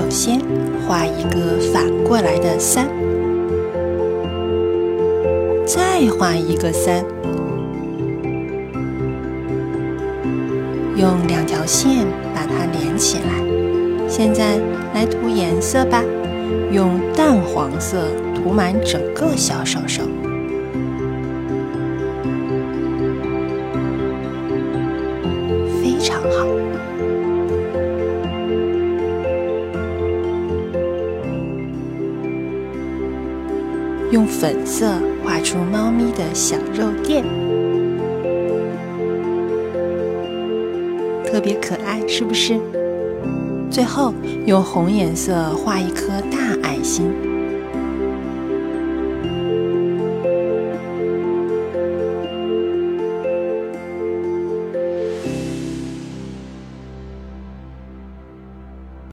首先画一个反过来的三，再画一个三，用两条线把它连起来。现在来涂颜色吧，用淡黄色涂满整个小手手。非常好用粉色画出猫咪的小肉垫，特别可爱，是不是？最后用红颜色画一颗大爱心。